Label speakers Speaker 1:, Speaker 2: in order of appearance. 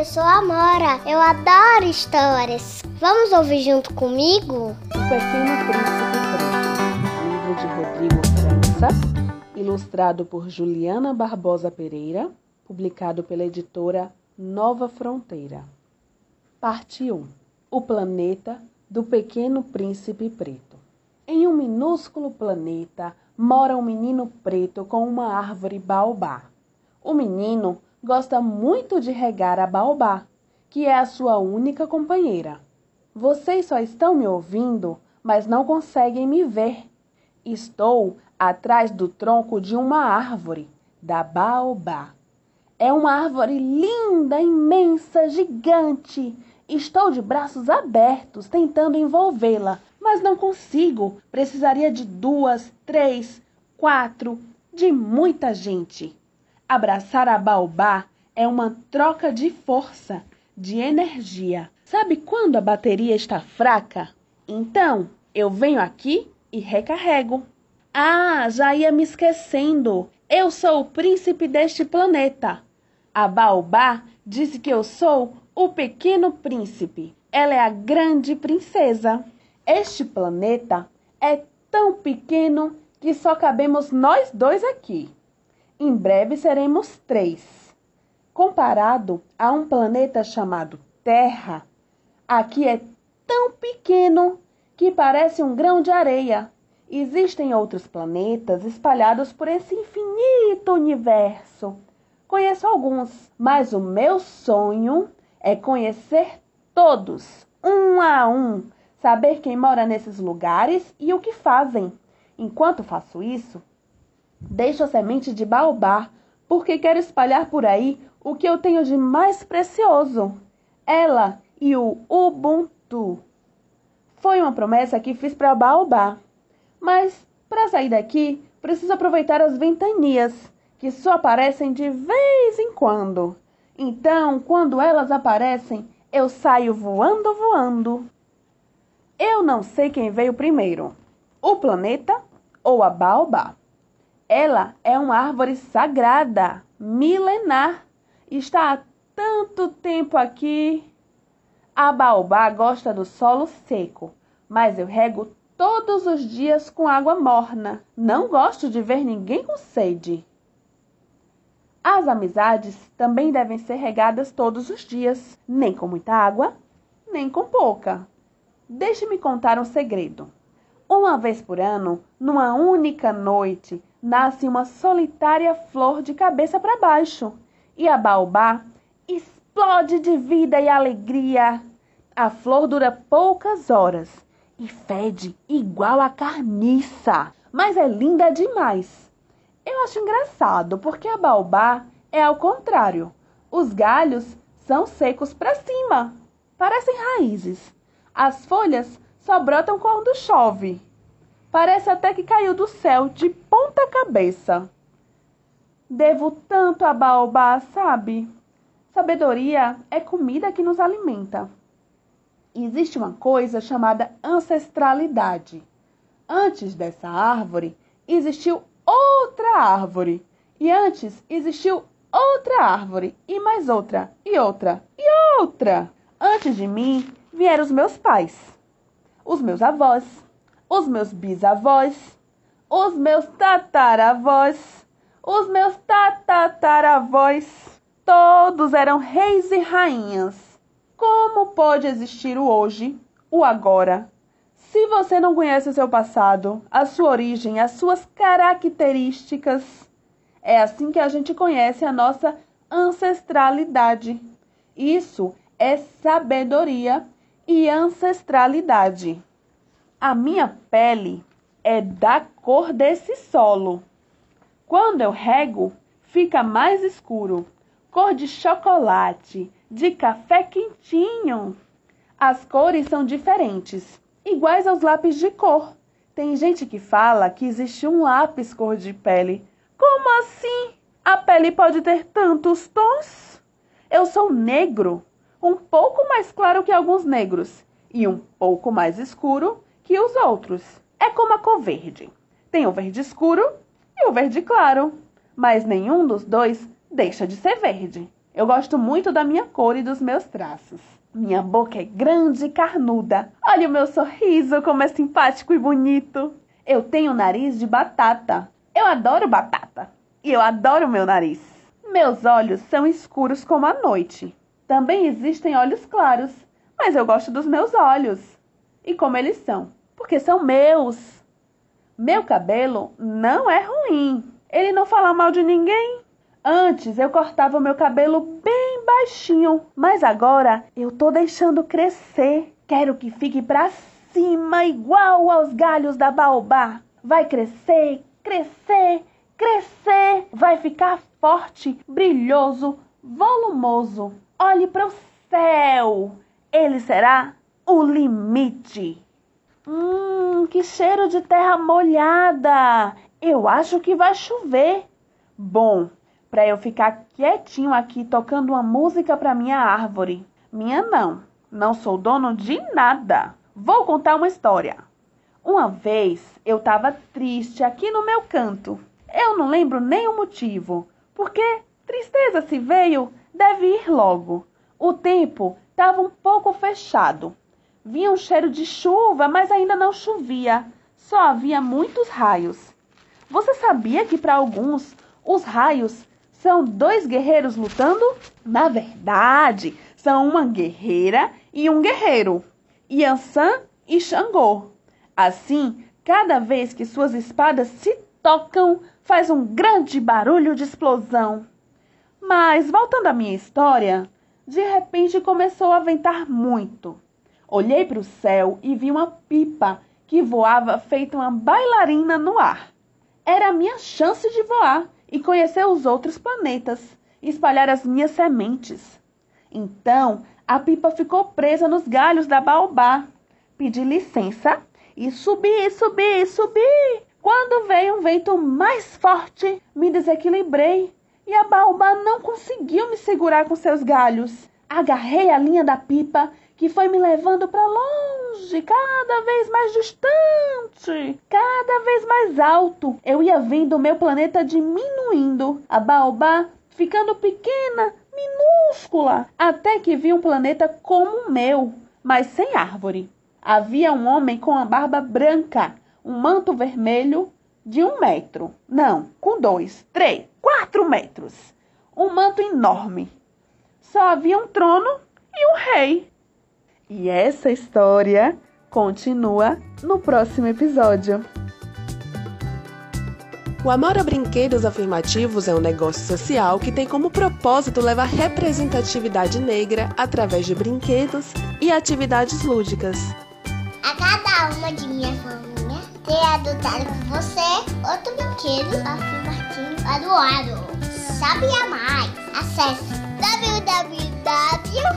Speaker 1: eu sou a Mora. Eu adoro histórias. Vamos ouvir junto comigo?
Speaker 2: O Pequeno Príncipe Preto, livro de Rodrigo França, ilustrado por Juliana Barbosa Pereira, publicado pela editora Nova Fronteira. Parte 1. O planeta do Pequeno Príncipe Preto. Em um minúsculo planeta mora um menino preto com uma árvore baobá. O menino gosta muito de regar a baobá, que é a sua única companheira. Vocês só estão me ouvindo, mas não conseguem me ver. Estou atrás do tronco de uma árvore, da baobá. É uma árvore linda, imensa, gigante. Estou de braços abertos tentando envolvê-la, mas não consigo. Precisaria de duas, três, quatro, de muita gente. Abraçar a baobá é uma troca de força, de energia. Sabe quando a bateria está fraca? Então, eu venho aqui e recarrego. Ah, já ia me esquecendo. Eu sou o príncipe deste planeta. A baobá disse que eu sou o pequeno príncipe. Ela é a grande princesa. Este planeta é tão pequeno que só cabemos nós dois aqui. Em breve seremos três. Comparado a um planeta chamado Terra, aqui é tão pequeno que parece um grão de areia. Existem outros planetas espalhados por esse infinito universo. Conheço alguns, mas o meu sonho é conhecer todos, um a um, saber quem mora nesses lugares e o que fazem. Enquanto faço isso, Deixo a semente de baobá, porque quero espalhar por aí o que eu tenho de mais precioso. Ela e o Ubuntu. Foi uma promessa que fiz para baobá. Mas para sair daqui, preciso aproveitar as ventanias, que só aparecem de vez em quando. Então, quando elas aparecem, eu saio voando, voando. Eu não sei quem veio primeiro, o planeta ou a baobá. Ela é uma árvore sagrada, milenar. Está há tanto tempo aqui. A baobá gosta do solo seco, mas eu rego todos os dias com água morna. Não gosto de ver ninguém com sede. As amizades também devem ser regadas todos os dias, nem com muita água, nem com pouca. Deixe-me contar um segredo. Uma vez por ano, numa única noite, nasce uma solitária flor de cabeça para baixo e a baobá explode de vida e alegria. A flor dura poucas horas e fede igual a carniça, mas é linda demais. Eu acho engraçado porque a baobá é ao contrário. Os galhos são secos para cima, parecem raízes. As folhas só brotam quando chove. Parece até que caiu do céu de ponta cabeça. Devo tanto a baobá, sabe? Sabedoria é comida que nos alimenta. Existe uma coisa chamada ancestralidade. Antes dessa árvore, existiu outra árvore. E antes existiu outra árvore, e mais outra, e outra, e outra. Antes de mim vieram os meus pais, os meus avós os meus bisavós, os meus tataravós, os meus tatataravós, todos eram reis e rainhas. Como pode existir o hoje, o agora, se você não conhece o seu passado, a sua origem, as suas características? É assim que a gente conhece a nossa ancestralidade. Isso é sabedoria e ancestralidade. A minha pele é da cor desse solo. Quando eu rego, fica mais escuro, cor de chocolate, de café quentinho. As cores são diferentes, iguais aos lápis de cor. Tem gente que fala que existe um lápis cor de pele. Como assim? A pele pode ter tantos tons? Eu sou negro, um pouco mais claro que alguns negros, e um pouco mais escuro que os outros. É como a cor verde. Tem o verde escuro e o verde claro, mas nenhum dos dois deixa de ser verde. Eu gosto muito da minha cor e dos meus traços. Minha boca é grande e carnuda. Olha o meu sorriso, como é simpático e bonito. Eu tenho nariz de batata. Eu adoro batata. E eu adoro meu nariz. Meus olhos são escuros como a noite. Também existem olhos claros, mas eu gosto dos meus olhos. E como eles são? Porque são meus. Meu cabelo não é ruim. Ele não fala mal de ninguém. Antes eu cortava o meu cabelo bem baixinho, mas agora eu tô deixando crescer. Quero que fique pra cima, igual aos galhos da baobá. Vai crescer, crescer, crescer. Vai ficar forte, brilhoso, volumoso. Olhe para o céu. Ele será o limite. Hum, que cheiro de terra molhada. Eu acho que vai chover. Bom, para eu ficar quietinho aqui tocando uma música para minha árvore. Minha não, não sou dono de nada. Vou contar uma história. Uma vez eu estava triste aqui no meu canto. Eu não lembro nem o motivo, porque tristeza se veio, deve ir logo. O tempo estava um pouco fechado. Vinha um cheiro de chuva, mas ainda não chovia. Só havia muitos raios. Você sabia que para alguns os raios são dois guerreiros lutando? Na verdade, são uma guerreira e um guerreiro, Yansan e Xangô. Assim, cada vez que suas espadas se tocam, faz um grande barulho de explosão. Mas, voltando à minha história, de repente começou a ventar muito. Olhei para o céu e vi uma pipa que voava feito uma bailarina no ar. Era a minha chance de voar e conhecer os outros planetas, espalhar as minhas sementes. Então, a pipa ficou presa nos galhos da baobá. Pedi licença e subi, subi, subi. Quando veio um vento mais forte, me desequilibrei e a baobá não conseguiu me segurar com seus galhos. Agarrei a linha da pipa que foi me levando para longe, cada vez mais distante, cada vez mais alto. Eu ia vendo o meu planeta diminuindo, a baobá ficando pequena, minúscula, até que vi um planeta como o meu, mas sem árvore. Havia um homem com a barba branca, um manto vermelho de um metro. Não, com dois, três, quatro metros. Um manto enorme. Só havia um trono e um rei. E essa história continua no próximo episódio.
Speaker 3: O Amor a Brinquedos Afirmativos é um negócio social que tem como propósito levar representatividade negra através de brinquedos e atividades lúdicas.
Speaker 1: A cada uma de minha família ter adotado por você outro brinquedo afirmativo adoado. Sabe a mais? Acesse www